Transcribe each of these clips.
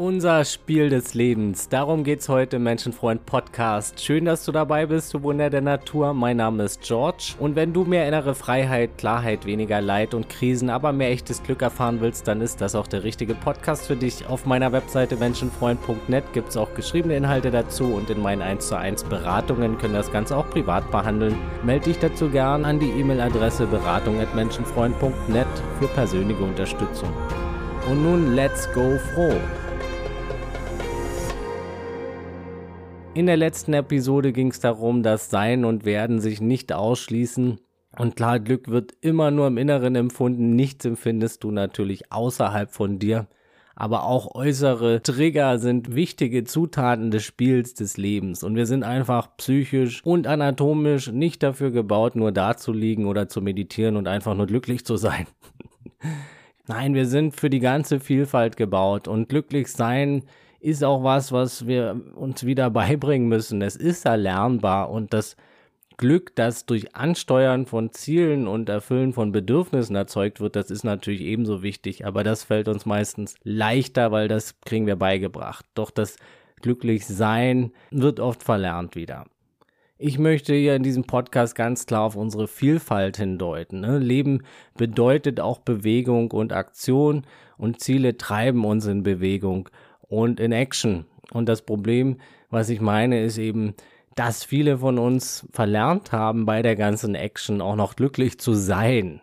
Unser Spiel des Lebens. Darum geht's heute im Menschenfreund Podcast. Schön, dass du dabei bist, du Wunder der Natur. Mein Name ist George. Und wenn du mehr innere Freiheit, Klarheit, weniger Leid und Krisen, aber mehr echtes Glück erfahren willst, dann ist das auch der richtige Podcast für dich. Auf meiner Webseite menschenfreund.net gibt's auch geschriebene Inhalte dazu und in meinen 1 zu 1 Beratungen können das Ganze auch privat behandeln. Melde dich dazu gern an die E-Mail-Adresse beratung.menschenfreund.net für persönliche Unterstützung. Und nun let's go froh. In der letzten Episode ging es darum, dass Sein und Werden sich nicht ausschließen. Und klar, Glück wird immer nur im Inneren empfunden. Nichts empfindest du natürlich außerhalb von dir. Aber auch äußere Trigger sind wichtige Zutaten des Spiels des Lebens. Und wir sind einfach psychisch und anatomisch nicht dafür gebaut, nur da zu liegen oder zu meditieren und einfach nur glücklich zu sein. Nein, wir sind für die ganze Vielfalt gebaut. Und glücklich sein ist auch was, was wir uns wieder beibringen müssen. Es ist erlernbar und das Glück, das durch Ansteuern von Zielen und Erfüllen von Bedürfnissen erzeugt wird, das ist natürlich ebenso wichtig, aber das fällt uns meistens leichter, weil das kriegen wir beigebracht. Doch das Glücklichsein wird oft verlernt wieder. Ich möchte hier in diesem Podcast ganz klar auf unsere Vielfalt hindeuten. Ne? Leben bedeutet auch Bewegung und Aktion und Ziele treiben uns in Bewegung und in Action. Und das Problem, was ich meine, ist eben, dass viele von uns verlernt haben, bei der ganzen Action auch noch glücklich zu sein.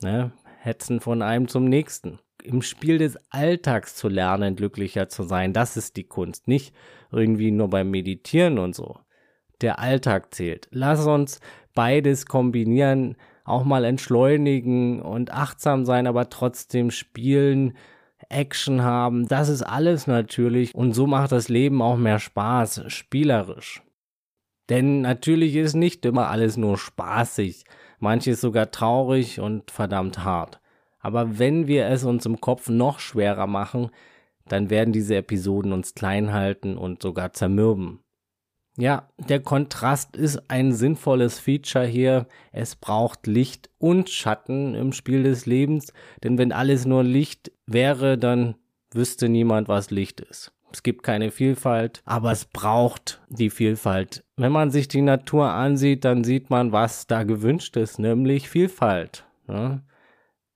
Ne? Hetzen von einem zum nächsten. Im Spiel des Alltags zu lernen, glücklicher zu sein, das ist die Kunst. Nicht irgendwie nur beim Meditieren und so. Der Alltag zählt. Lass uns beides kombinieren, auch mal entschleunigen und achtsam sein, aber trotzdem spielen, Action haben. Das ist alles natürlich und so macht das Leben auch mehr Spaß, spielerisch. Denn natürlich ist nicht immer alles nur spaßig, manches sogar traurig und verdammt hart. Aber wenn wir es uns im Kopf noch schwerer machen, dann werden diese Episoden uns klein halten und sogar zermürben. Ja, der Kontrast ist ein sinnvolles Feature hier. Es braucht Licht und Schatten im Spiel des Lebens, denn wenn alles nur Licht wäre, dann wüsste niemand, was Licht ist. Es gibt keine Vielfalt, aber es braucht die Vielfalt. Wenn man sich die Natur ansieht, dann sieht man, was da gewünscht ist, nämlich Vielfalt. Ja?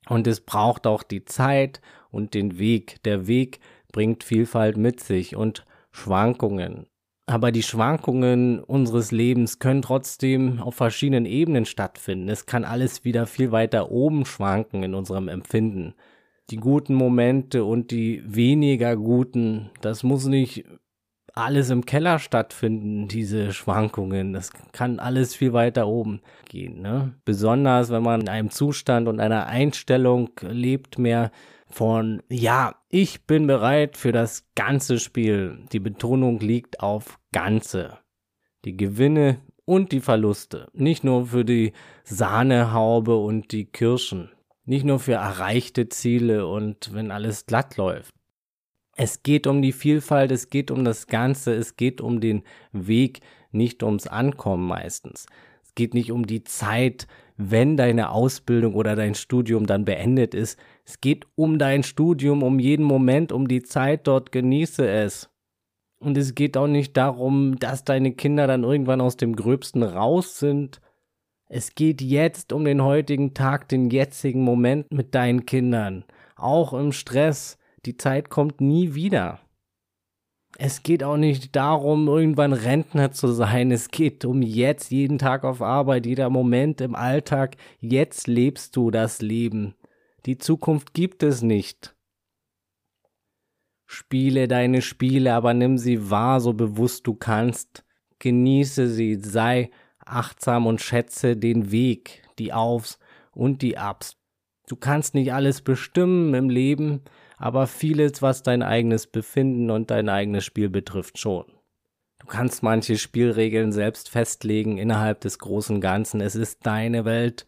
Und es braucht auch die Zeit und den Weg. Der Weg bringt Vielfalt mit sich und Schwankungen. Aber die Schwankungen unseres Lebens können trotzdem auf verschiedenen Ebenen stattfinden. Es kann alles wieder viel weiter oben schwanken in unserem Empfinden. Die guten Momente und die weniger guten, das muss nicht alles im Keller stattfinden, diese Schwankungen. Das kann alles viel weiter oben gehen. Ne? Besonders wenn man in einem Zustand und einer Einstellung lebt, mehr von, ja, ich bin bereit für das ganze Spiel. Die Betonung liegt auf Ganze. Die Gewinne und die Verluste. Nicht nur für die Sahnehaube und die Kirschen. Nicht nur für erreichte Ziele und wenn alles glatt läuft. Es geht um die Vielfalt, es geht um das Ganze, es geht um den Weg, nicht ums Ankommen meistens. Es geht nicht um die Zeit, wenn deine Ausbildung oder dein Studium dann beendet ist. Es geht um dein Studium, um jeden Moment, um die Zeit dort, genieße es. Und es geht auch nicht darum, dass deine Kinder dann irgendwann aus dem Gröbsten raus sind. Es geht jetzt um den heutigen Tag, den jetzigen Moment mit deinen Kindern. Auch im Stress. Die Zeit kommt nie wieder. Es geht auch nicht darum, irgendwann Rentner zu sein. Es geht um jetzt, jeden Tag auf Arbeit, jeder Moment im Alltag. Jetzt lebst du das Leben. Die Zukunft gibt es nicht. Spiele deine Spiele, aber nimm sie wahr, so bewusst du kannst. Genieße sie, sei achtsam und schätze den Weg, die Aufs und die Abs. Du kannst nicht alles bestimmen im Leben, aber vieles, was dein eigenes Befinden und dein eigenes Spiel betrifft, schon. Du kannst manche Spielregeln selbst festlegen innerhalb des großen Ganzen. Es ist deine Welt,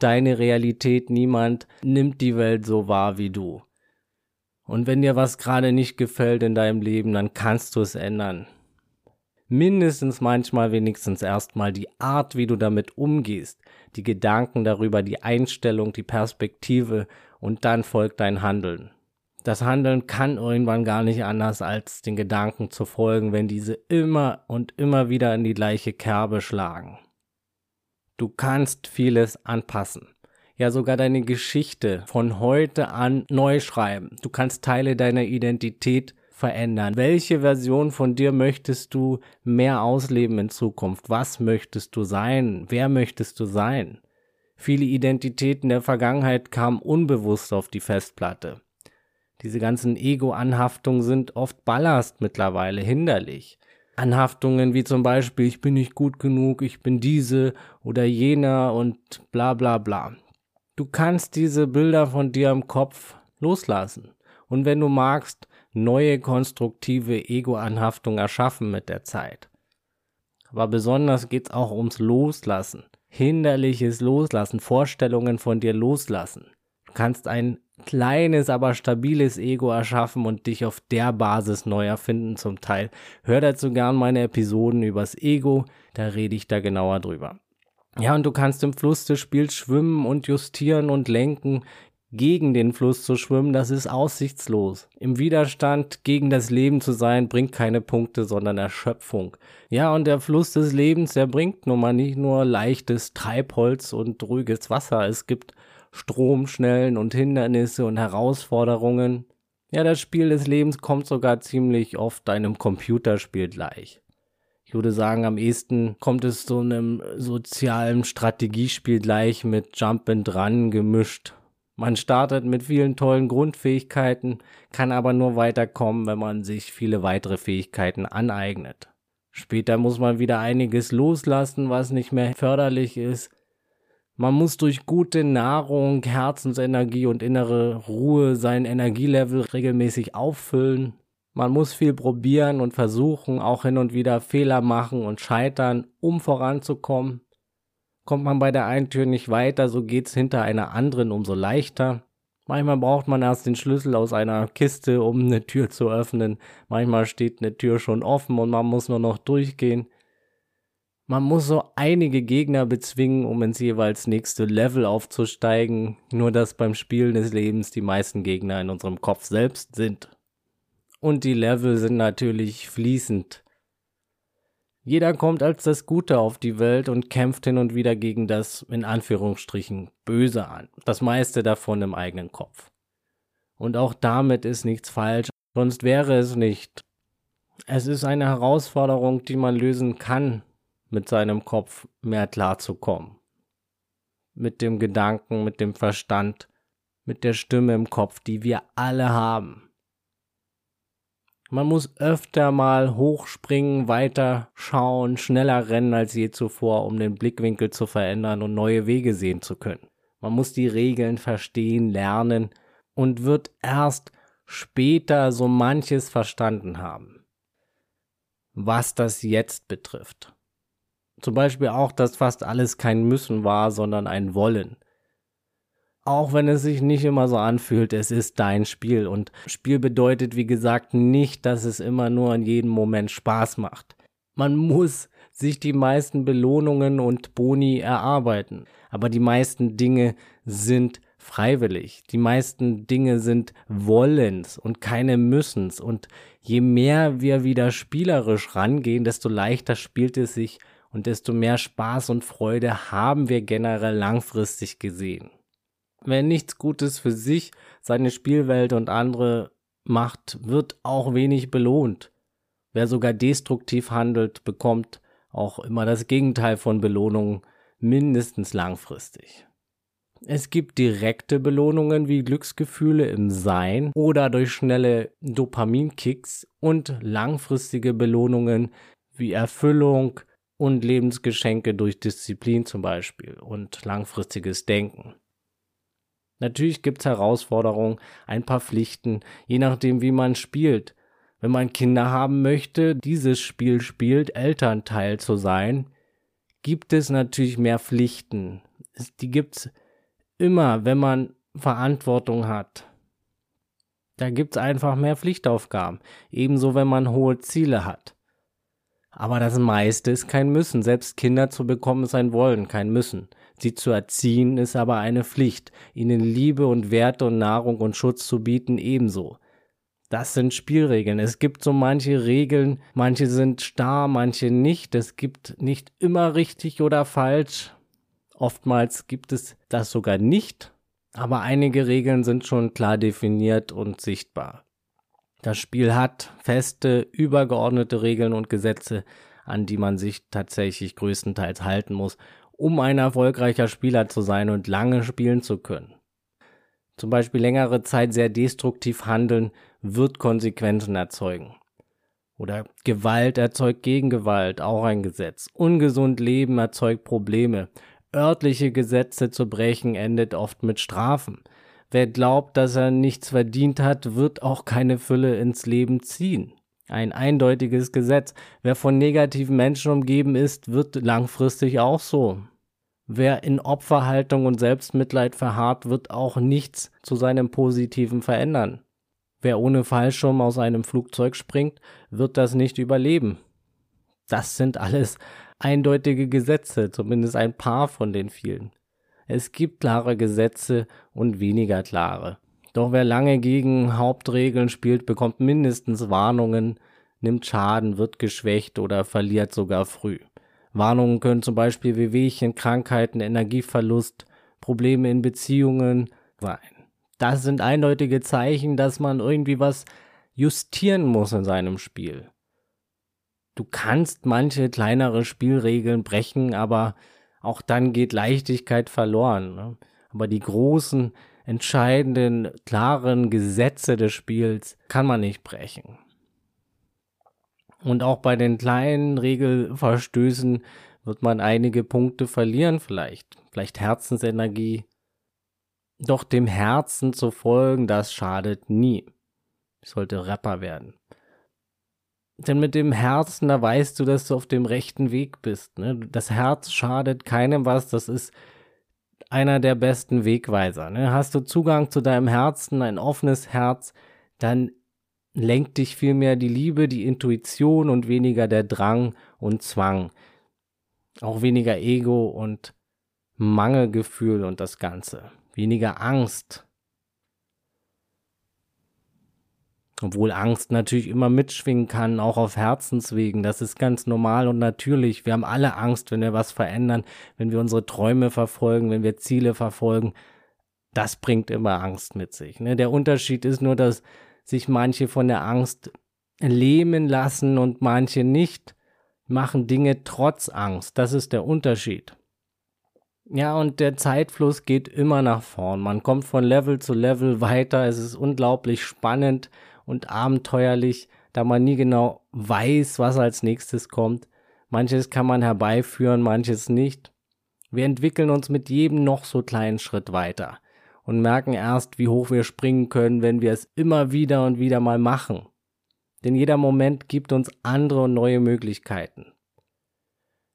deine Realität. Niemand nimmt die Welt so wahr wie du. Und wenn dir was gerade nicht gefällt in deinem Leben, dann kannst du es ändern. Mindestens manchmal wenigstens erstmal die Art, wie du damit umgehst, die Gedanken darüber, die Einstellung, die Perspektive und dann folgt dein Handeln. Das Handeln kann irgendwann gar nicht anders, als den Gedanken zu folgen, wenn diese immer und immer wieder in die gleiche Kerbe schlagen. Du kannst vieles anpassen. Ja, sogar deine Geschichte von heute an neu schreiben. Du kannst Teile deiner Identität verändern. Welche Version von dir möchtest du mehr ausleben in Zukunft? Was möchtest du sein? Wer möchtest du sein? Viele Identitäten der Vergangenheit kamen unbewusst auf die Festplatte. Diese ganzen Ego-Anhaftungen sind oft Ballast mittlerweile, hinderlich. Anhaftungen wie zum Beispiel, ich bin nicht gut genug, ich bin diese oder jener und bla bla bla. Du kannst diese Bilder von dir im Kopf loslassen. Und wenn du magst, neue konstruktive Ego-Anhaftungen erschaffen mit der Zeit. Aber besonders geht's auch ums Loslassen hinderliches Loslassen, Vorstellungen von dir loslassen. Du kannst ein kleines, aber stabiles Ego erschaffen und dich auf der Basis neu erfinden zum Teil. Hör dazu gern meine Episoden übers Ego, da rede ich da genauer drüber. Ja, und du kannst im Fluss des Spiels schwimmen und justieren und lenken, gegen den Fluss zu schwimmen, das ist aussichtslos. Im Widerstand gegen das Leben zu sein, bringt keine Punkte, sondern Erschöpfung. Ja, und der Fluss des Lebens, der bringt nun mal nicht nur leichtes Treibholz und ruhiges Wasser. Es gibt Stromschnellen und Hindernisse und Herausforderungen. Ja, das Spiel des Lebens kommt sogar ziemlich oft einem Computerspiel gleich. Ich würde sagen, am ehesten kommt es so einem sozialen Strategiespiel gleich mit Jump and Run gemischt man startet mit vielen tollen Grundfähigkeiten, kann aber nur weiterkommen, wenn man sich viele weitere Fähigkeiten aneignet. Später muss man wieder einiges loslassen, was nicht mehr förderlich ist. Man muss durch gute Nahrung, Herzensenergie und innere Ruhe sein Energielevel regelmäßig auffüllen. Man muss viel probieren und versuchen, auch hin und wieder Fehler machen und scheitern, um voranzukommen. Kommt man bei der einen Tür nicht weiter, so geht's hinter einer anderen umso leichter. Manchmal braucht man erst den Schlüssel aus einer Kiste, um eine Tür zu öffnen. Manchmal steht eine Tür schon offen und man muss nur noch durchgehen. Man muss so einige Gegner bezwingen, um ins jeweils nächste Level aufzusteigen. Nur dass beim Spielen des Lebens die meisten Gegner in unserem Kopf selbst sind. Und die Level sind natürlich fließend. Jeder kommt als das Gute auf die Welt und kämpft hin und wieder gegen das, in Anführungsstrichen, Böse an. Das meiste davon im eigenen Kopf. Und auch damit ist nichts falsch, sonst wäre es nicht. Es ist eine Herausforderung, die man lösen kann, mit seinem Kopf mehr klarzukommen. Mit dem Gedanken, mit dem Verstand, mit der Stimme im Kopf, die wir alle haben. Man muss öfter mal hochspringen, weiter schauen, schneller rennen als je zuvor, um den Blickwinkel zu verändern und neue Wege sehen zu können. Man muss die Regeln verstehen, lernen und wird erst später so manches verstanden haben. Was das jetzt betrifft. Zum Beispiel auch, dass fast alles kein Müssen war, sondern ein Wollen. Auch wenn es sich nicht immer so anfühlt, es ist dein Spiel. Und Spiel bedeutet, wie gesagt, nicht, dass es immer nur in jedem Moment Spaß macht. Man muss sich die meisten Belohnungen und Boni erarbeiten. Aber die meisten Dinge sind freiwillig. Die meisten Dinge sind Wollens und keine Müssens. Und je mehr wir wieder spielerisch rangehen, desto leichter spielt es sich und desto mehr Spaß und Freude haben wir generell langfristig gesehen. Wer nichts Gutes für sich, seine Spielwelt und andere macht, wird auch wenig belohnt. Wer sogar destruktiv handelt, bekommt auch immer das Gegenteil von Belohnungen, mindestens langfristig. Es gibt direkte Belohnungen wie Glücksgefühle im Sein oder durch schnelle Dopaminkicks und langfristige Belohnungen wie Erfüllung und Lebensgeschenke durch Disziplin zum Beispiel und langfristiges Denken. Natürlich gibt's Herausforderungen, ein paar Pflichten, je nachdem, wie man spielt. Wenn man Kinder haben möchte, dieses Spiel spielt, Elternteil zu sein, gibt es natürlich mehr Pflichten. Die gibt's immer, wenn man Verantwortung hat. Da gibt's einfach mehr Pflichtaufgaben. Ebenso, wenn man hohe Ziele hat. Aber das meiste ist kein Müssen. Selbst Kinder zu bekommen ist ein Wollen, kein Müssen. Sie zu erziehen ist aber eine Pflicht, ihnen Liebe und Werte und Nahrung und Schutz zu bieten ebenso. Das sind Spielregeln. Es gibt so manche Regeln, manche sind starr, manche nicht. Es gibt nicht immer richtig oder falsch. Oftmals gibt es das sogar nicht. Aber einige Regeln sind schon klar definiert und sichtbar. Das Spiel hat feste, übergeordnete Regeln und Gesetze, an die man sich tatsächlich größtenteils halten muss, um ein erfolgreicher Spieler zu sein und lange spielen zu können. Zum Beispiel längere Zeit sehr destruktiv handeln wird Konsequenzen erzeugen. Oder Gewalt erzeugt Gegengewalt, auch ein Gesetz. Ungesund Leben erzeugt Probleme. Örtliche Gesetze zu brechen endet oft mit Strafen. Wer glaubt, dass er nichts verdient hat, wird auch keine Fülle ins Leben ziehen. Ein eindeutiges Gesetz. Wer von negativen Menschen umgeben ist, wird langfristig auch so. Wer in Opferhaltung und Selbstmitleid verharrt, wird auch nichts zu seinem Positiven verändern. Wer ohne Fallschirm aus einem Flugzeug springt, wird das nicht überleben. Das sind alles eindeutige Gesetze, zumindest ein paar von den vielen. Es gibt klare Gesetze und weniger klare. Doch wer lange gegen Hauptregeln spielt, bekommt mindestens Warnungen, nimmt Schaden, wird geschwächt oder verliert sogar früh. Warnungen können zum Beispiel Wehwehchen, Krankheiten, Energieverlust, Probleme in Beziehungen sein. Das sind eindeutige Zeichen, dass man irgendwie was justieren muss in seinem Spiel. Du kannst manche kleinere Spielregeln brechen, aber auch dann geht Leichtigkeit verloren. Ne? Aber die großen, entscheidenden, klaren Gesetze des Spiels kann man nicht brechen. Und auch bei den kleinen Regelverstößen wird man einige Punkte verlieren vielleicht. Vielleicht Herzensenergie. Doch dem Herzen zu folgen, das schadet nie. Ich sollte Rapper werden. Denn mit dem Herzen, da weißt du, dass du auf dem rechten Weg bist. Ne? Das Herz schadet keinem was. Das ist einer der besten Wegweiser. Ne? Hast du Zugang zu deinem Herzen, ein offenes Herz, dann lenkt dich vielmehr die Liebe, die Intuition und weniger der Drang und Zwang. Auch weniger Ego und Mangelgefühl und das Ganze. Weniger Angst. Obwohl Angst natürlich immer mitschwingen kann, auch auf Herzenswegen. Das ist ganz normal und natürlich. Wir haben alle Angst, wenn wir was verändern, wenn wir unsere Träume verfolgen, wenn wir Ziele verfolgen. Das bringt immer Angst mit sich. Ne? Der Unterschied ist nur, dass sich manche von der Angst lähmen lassen und manche nicht, machen Dinge trotz Angst. Das ist der Unterschied. Ja, und der Zeitfluss geht immer nach vorn. Man kommt von Level zu Level weiter. Es ist unglaublich spannend und abenteuerlich, da man nie genau weiß, was als nächstes kommt. Manches kann man herbeiführen, manches nicht. Wir entwickeln uns mit jedem noch so kleinen Schritt weiter und merken erst, wie hoch wir springen können, wenn wir es immer wieder und wieder mal machen. Denn jeder Moment gibt uns andere und neue Möglichkeiten.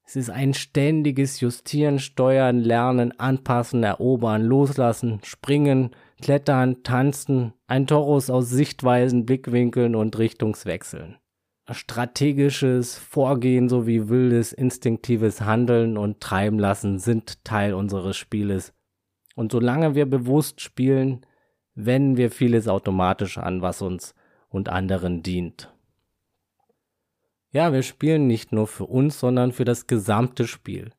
Es ist ein ständiges Justieren, Steuern, Lernen, Anpassen, Erobern, Loslassen, Springen, Klettern, Tanzen, ein Torus aus Sichtweisen, Blickwinkeln und Richtungswechseln. Strategisches Vorgehen sowie wildes, instinktives Handeln und Treiben lassen sind Teil unseres Spieles und solange wir bewusst spielen, wenden wir vieles automatisch an, was uns und anderen dient. Ja, wir spielen nicht nur für uns, sondern für das gesamte Spiel.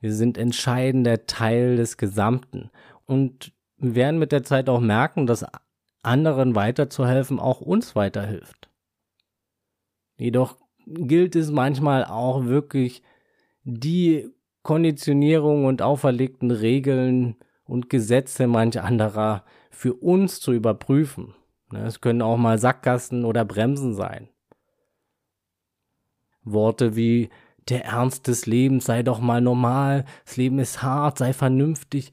Wir sind entscheidender Teil des Gesamten und werden mit der Zeit auch merken, dass anderen weiterzuhelfen auch uns weiterhilft. Jedoch gilt es manchmal auch wirklich, die Konditionierung und auferlegten Regeln und Gesetze manch anderer für uns zu überprüfen. Ne, es können auch mal Sackgassen oder Bremsen sein. Worte wie der Ernst des Lebens sei doch mal normal, das Leben ist hart, sei vernünftig,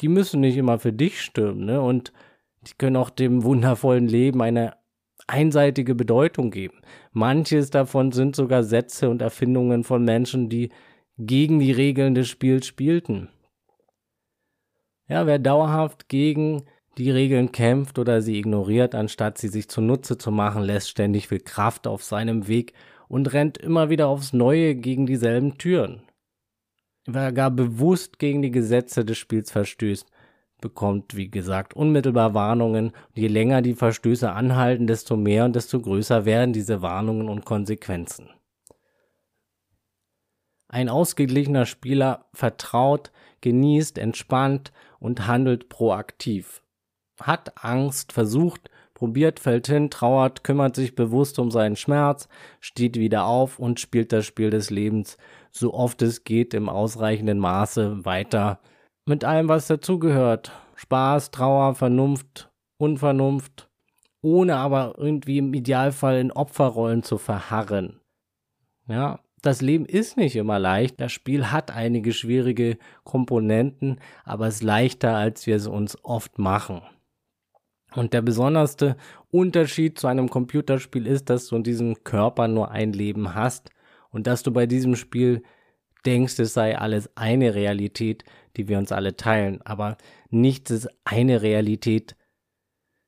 die müssen nicht immer für dich stimmen, ne? Und die können auch dem wundervollen Leben eine einseitige Bedeutung geben. Manches davon sind sogar Sätze und Erfindungen von Menschen, die gegen die Regeln des Spiels spielten. Ja, wer dauerhaft gegen die Regeln kämpft oder sie ignoriert, anstatt sie sich zunutze zu machen, lässt ständig viel Kraft auf seinem Weg und rennt immer wieder aufs Neue gegen dieselben Türen. Wer gar bewusst gegen die Gesetze des Spiels verstößt, bekommt, wie gesagt, unmittelbar Warnungen. Und je länger die Verstöße anhalten, desto mehr und desto größer werden diese Warnungen und Konsequenzen. Ein ausgeglichener Spieler vertraut, genießt, entspannt und handelt proaktiv. Hat Angst, versucht, probiert, fällt hin, trauert, kümmert sich bewusst um seinen Schmerz, steht wieder auf und spielt das Spiel des Lebens so oft es geht im ausreichenden Maße weiter mit allem, was dazugehört. Spaß, Trauer, Vernunft, Unvernunft, ohne aber irgendwie im Idealfall in Opferrollen zu verharren. Ja, das Leben ist nicht immer leicht. Das Spiel hat einige schwierige Komponenten, aber es ist leichter, als wir es uns oft machen. Und der besonderste Unterschied zu einem Computerspiel ist, dass du in diesem Körper nur ein Leben hast und dass du bei diesem Spiel denkst, es sei alles eine Realität, die wir uns alle teilen. Aber nichts ist eine Realität.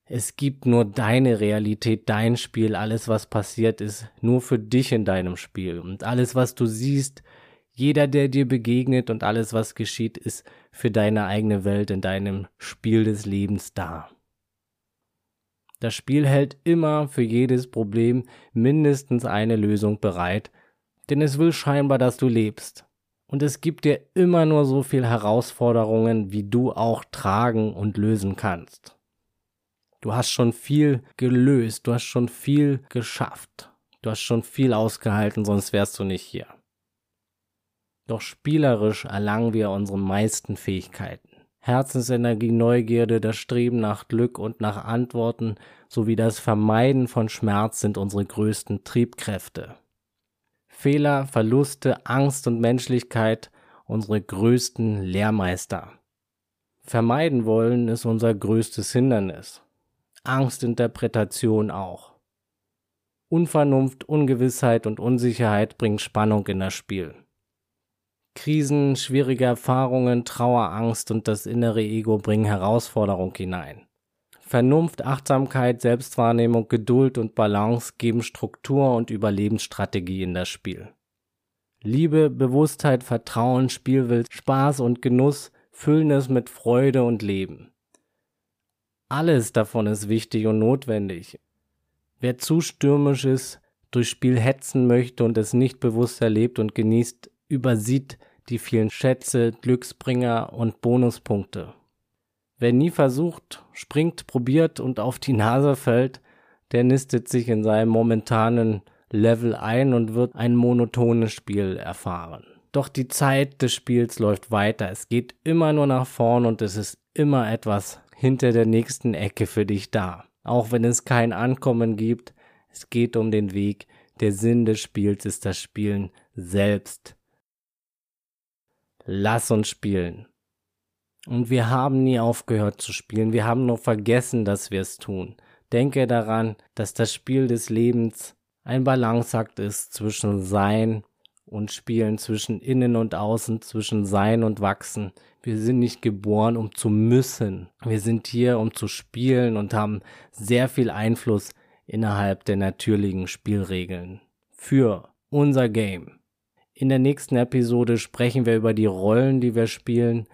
Es gibt nur deine Realität, dein Spiel. Alles, was passiert, ist nur für dich in deinem Spiel. Und alles, was du siehst, jeder, der dir begegnet und alles, was geschieht, ist für deine eigene Welt in deinem Spiel des Lebens da. Das Spiel hält immer für jedes Problem mindestens eine Lösung bereit, denn es will scheinbar, dass du lebst und es gibt dir immer nur so viel Herausforderungen, wie du auch tragen und lösen kannst. Du hast schon viel gelöst, du hast schon viel geschafft, du hast schon viel ausgehalten, sonst wärst du nicht hier. Doch spielerisch erlangen wir unsere meisten Fähigkeiten. Herzensenergie, Neugierde, das Streben nach Glück und nach Antworten sowie das Vermeiden von Schmerz sind unsere größten Triebkräfte. Fehler, Verluste, Angst und Menschlichkeit unsere größten Lehrmeister. Vermeiden wollen ist unser größtes Hindernis. Angstinterpretation auch. Unvernunft, Ungewissheit und Unsicherheit bringen Spannung in das Spiel. Krisen, schwierige Erfahrungen, Trauer, Angst und das innere Ego bringen Herausforderung hinein. Vernunft, Achtsamkeit, Selbstwahrnehmung, Geduld und Balance geben Struktur und Überlebensstrategie in das Spiel. Liebe, Bewusstheit, Vertrauen, Spielwill, Spaß und Genuss füllen es mit Freude und Leben. Alles davon ist wichtig und notwendig. Wer zu stürmisch ist, durch Spiel hetzen möchte und es nicht bewusst erlebt und genießt, übersieht die vielen Schätze, Glücksbringer und Bonuspunkte. Wer nie versucht, springt, probiert und auf die Nase fällt, der nistet sich in seinem momentanen Level ein und wird ein monotones Spiel erfahren. Doch die Zeit des Spiels läuft weiter. Es geht immer nur nach vorn und es ist immer etwas hinter der nächsten Ecke für dich da. Auch wenn es kein Ankommen gibt, es geht um den Weg. Der Sinn des Spiels ist das Spielen selbst. Lass uns spielen. Und wir haben nie aufgehört zu spielen. Wir haben nur vergessen, dass wir es tun. Denke daran, dass das Spiel des Lebens ein Balanceakt ist zwischen Sein und Spielen, zwischen Innen und Außen, zwischen Sein und Wachsen. Wir sind nicht geboren, um zu müssen. Wir sind hier, um zu spielen und haben sehr viel Einfluss innerhalb der natürlichen Spielregeln. Für unser Game. In der nächsten Episode sprechen wir über die Rollen, die wir spielen,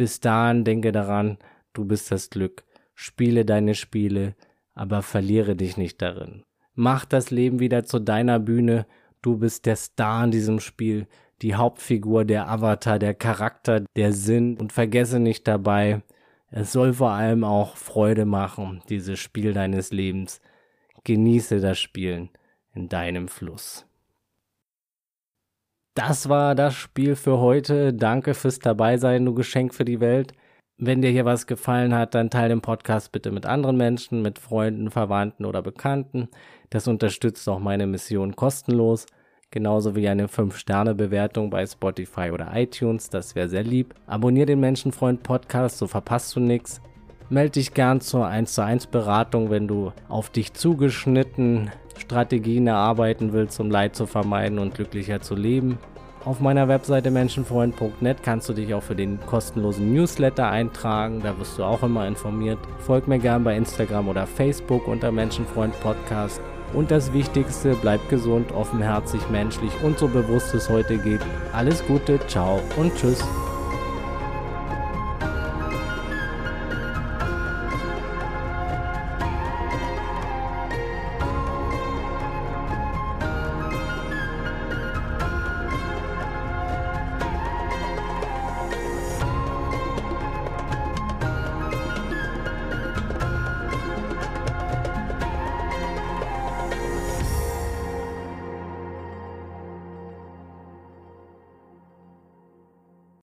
bis dahin denke daran, du bist das Glück. Spiele deine Spiele, aber verliere dich nicht darin. Mach das Leben wieder zu deiner Bühne. Du bist der Star in diesem Spiel, die Hauptfigur, der Avatar, der Charakter, der Sinn und vergesse nicht dabei, es soll vor allem auch Freude machen, dieses Spiel deines Lebens. Genieße das Spielen in deinem Fluss. Das war das Spiel für heute. Danke fürs Dabeisein, du Geschenk für die Welt. Wenn dir hier was gefallen hat, dann teile den Podcast bitte mit anderen Menschen, mit Freunden, Verwandten oder Bekannten. Das unterstützt auch meine Mission kostenlos. Genauso wie eine 5-Sterne-Bewertung bei Spotify oder iTunes, das wäre sehr lieb. Abonnier den Menschenfreund Podcast, so verpasst du nichts. Melde dich gern zur 1 zu 1 Beratung, wenn du auf dich zugeschnitten Strategien erarbeiten willst, um Leid zu vermeiden und glücklicher zu leben. Auf meiner Webseite menschenfreund.net kannst du dich auch für den kostenlosen Newsletter eintragen, da wirst du auch immer informiert. Folg mir gern bei Instagram oder Facebook unter Menschenfreund Podcast. Und das Wichtigste, bleib gesund, offenherzig, menschlich und so bewusst es heute geht. Alles Gute, ciao und tschüss.